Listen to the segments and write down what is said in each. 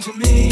to me.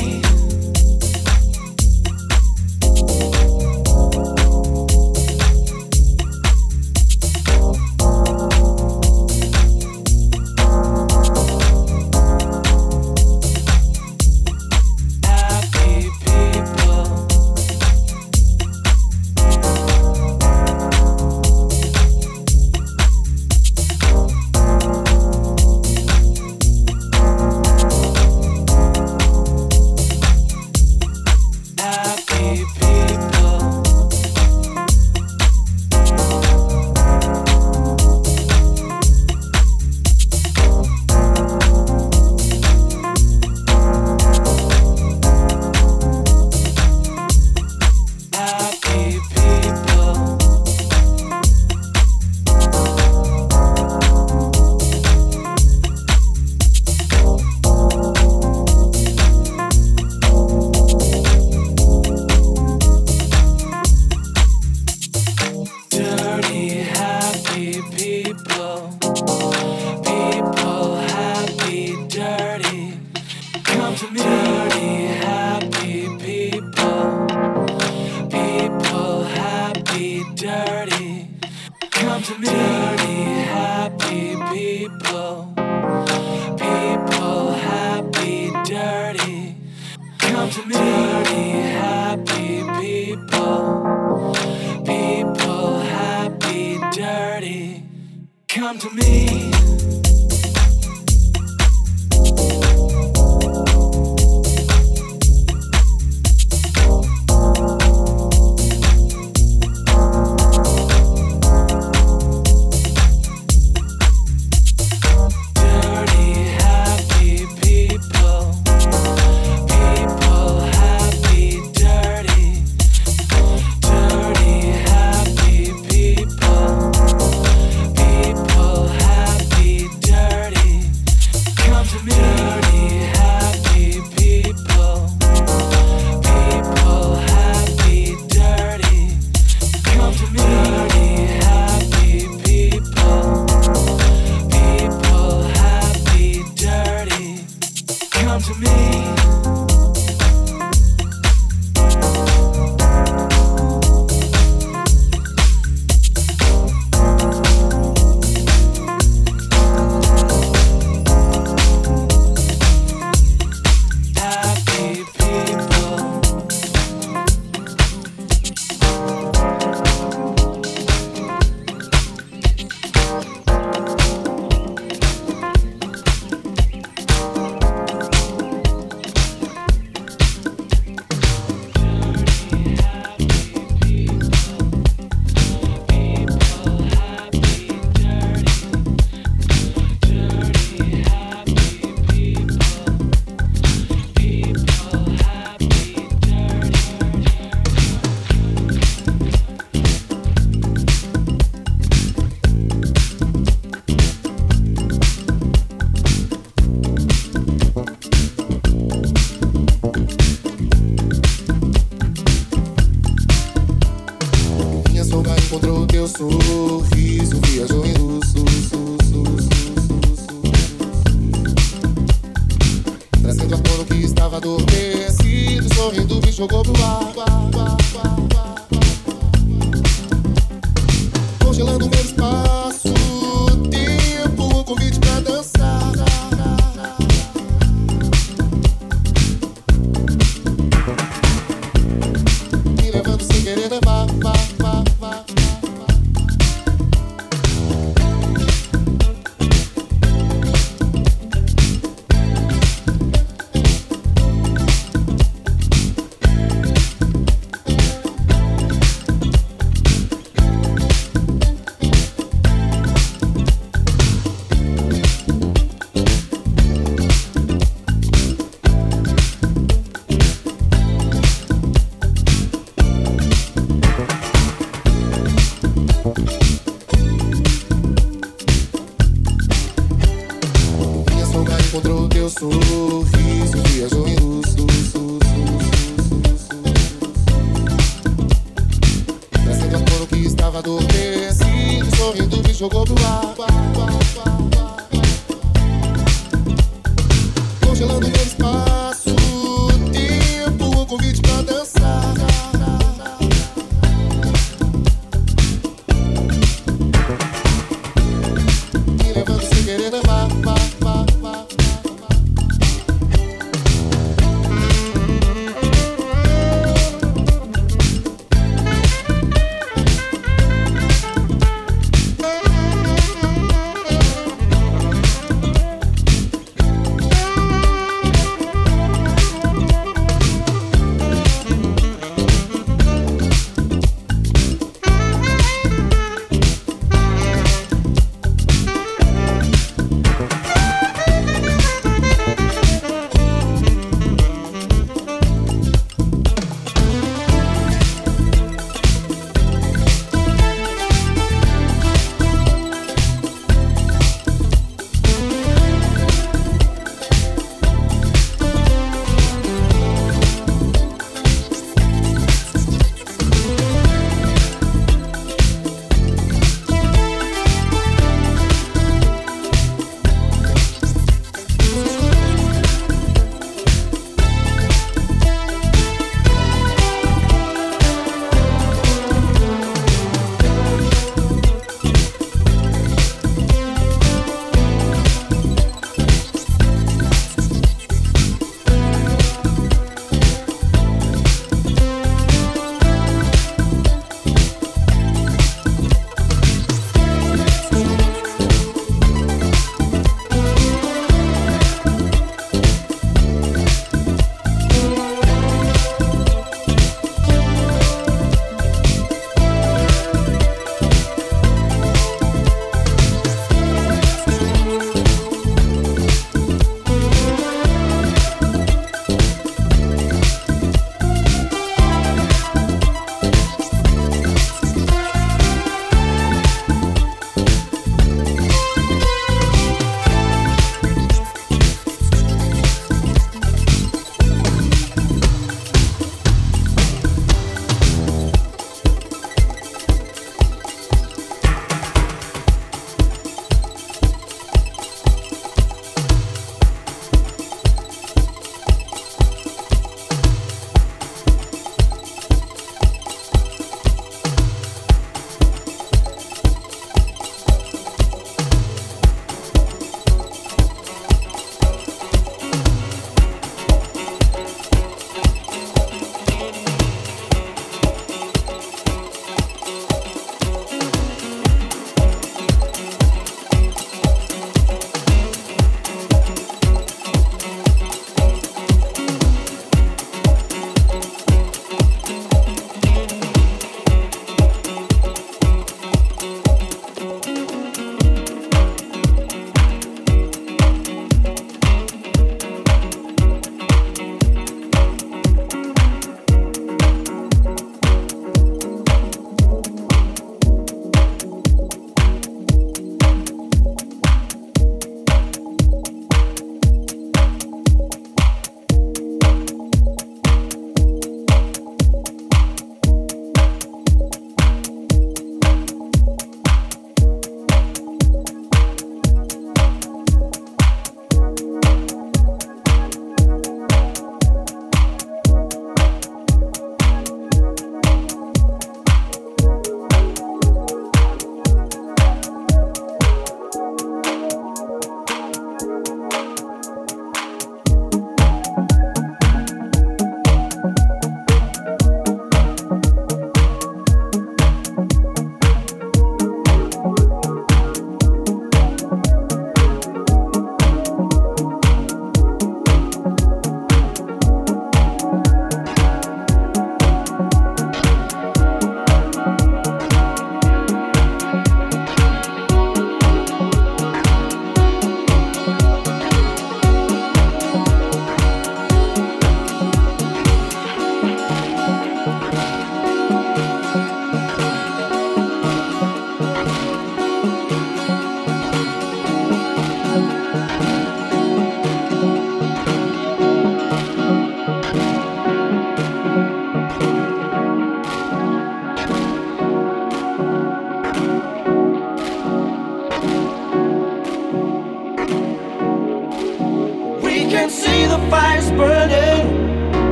Adormecido, sorrindo me jogou pro ar.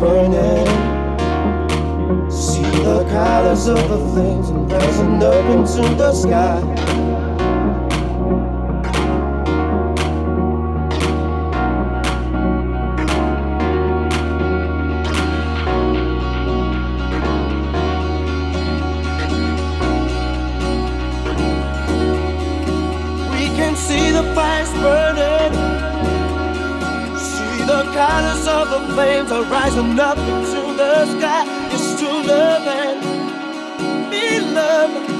Burning. See the colors of the flames and rising up into the sky. Rising up into the sky. It's to love and be loved.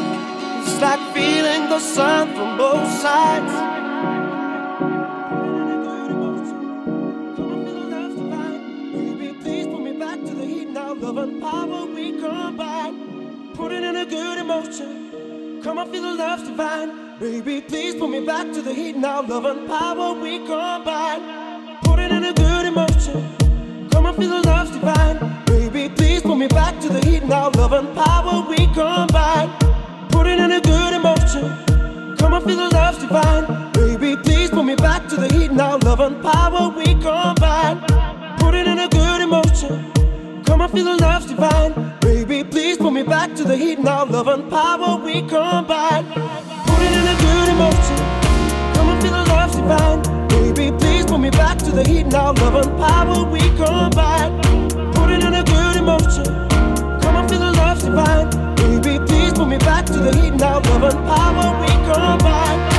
It's like feeling the sun from both sides. Come up in the left divine, baby, please put me back to the heat now. Love and power we combine. Put it in a good emotion. Come on, feel the love divine. Baby, please put me back to the heat now. Love and power we combine. Put it in a good emotion. Feel the love divine. Baby, please put me back to the heat now. Love and power we combine. Put it in a good emotion. Come on, feel the love divine. Baby, please put me back to the heat now. Love and power we combine. Put it in a good emotion. Come on, feel the love divine. Baby, please put me back to the heat now. Love and power we combine. Put it in a good emotion. Come on, feel the love divine. Baby, me back to the heat now. Love and power we combine. Put it in a good emotion. Come on, feel the love divine. Baby, please put me back to the heat now. Love and power we combine.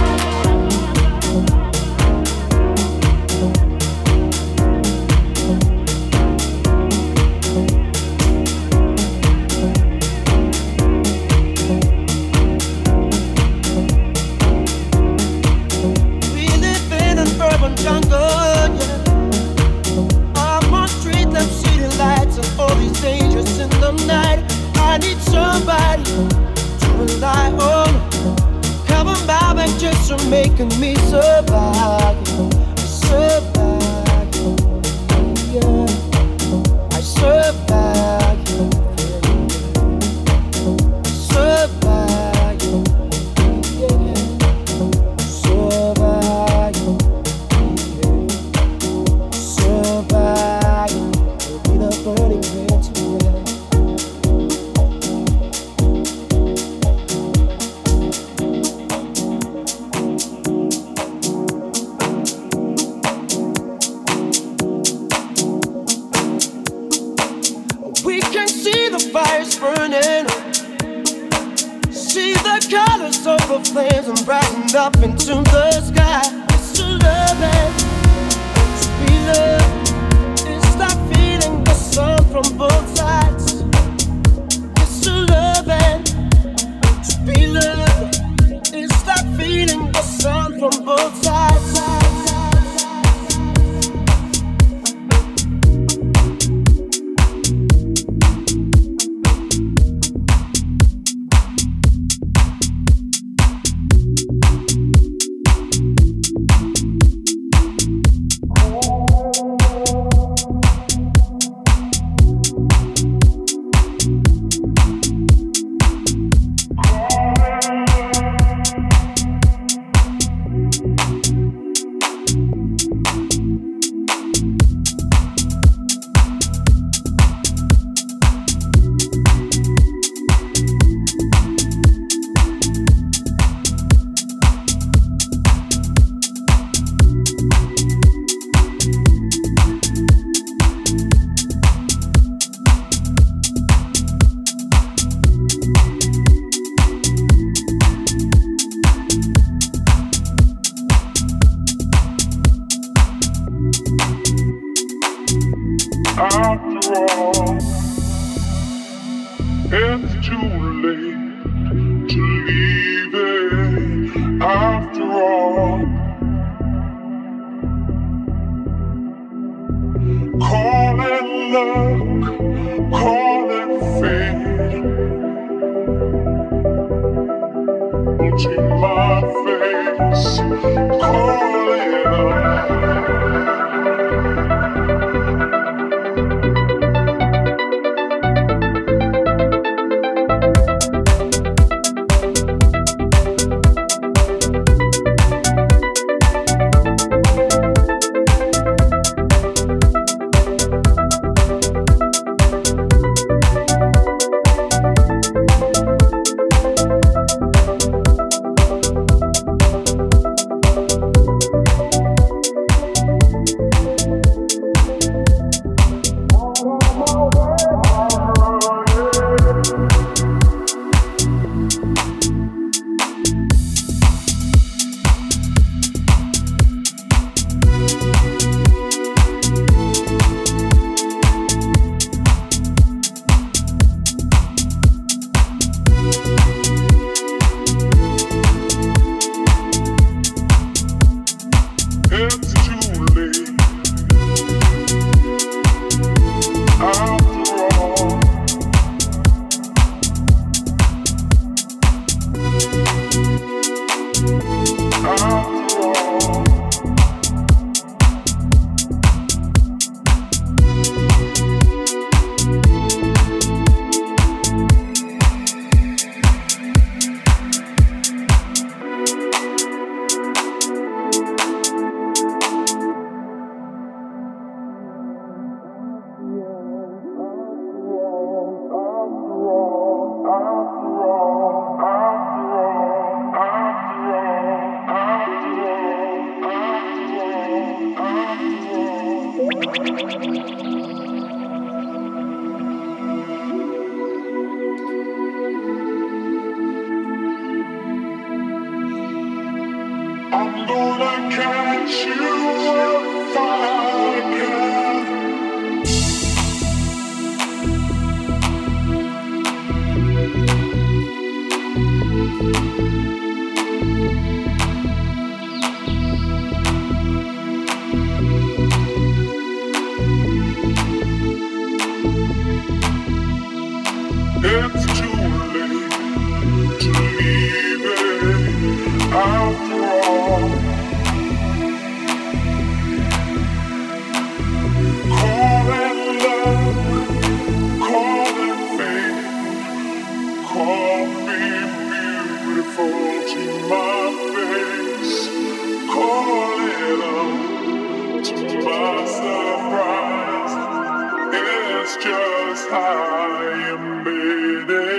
Just I am made it.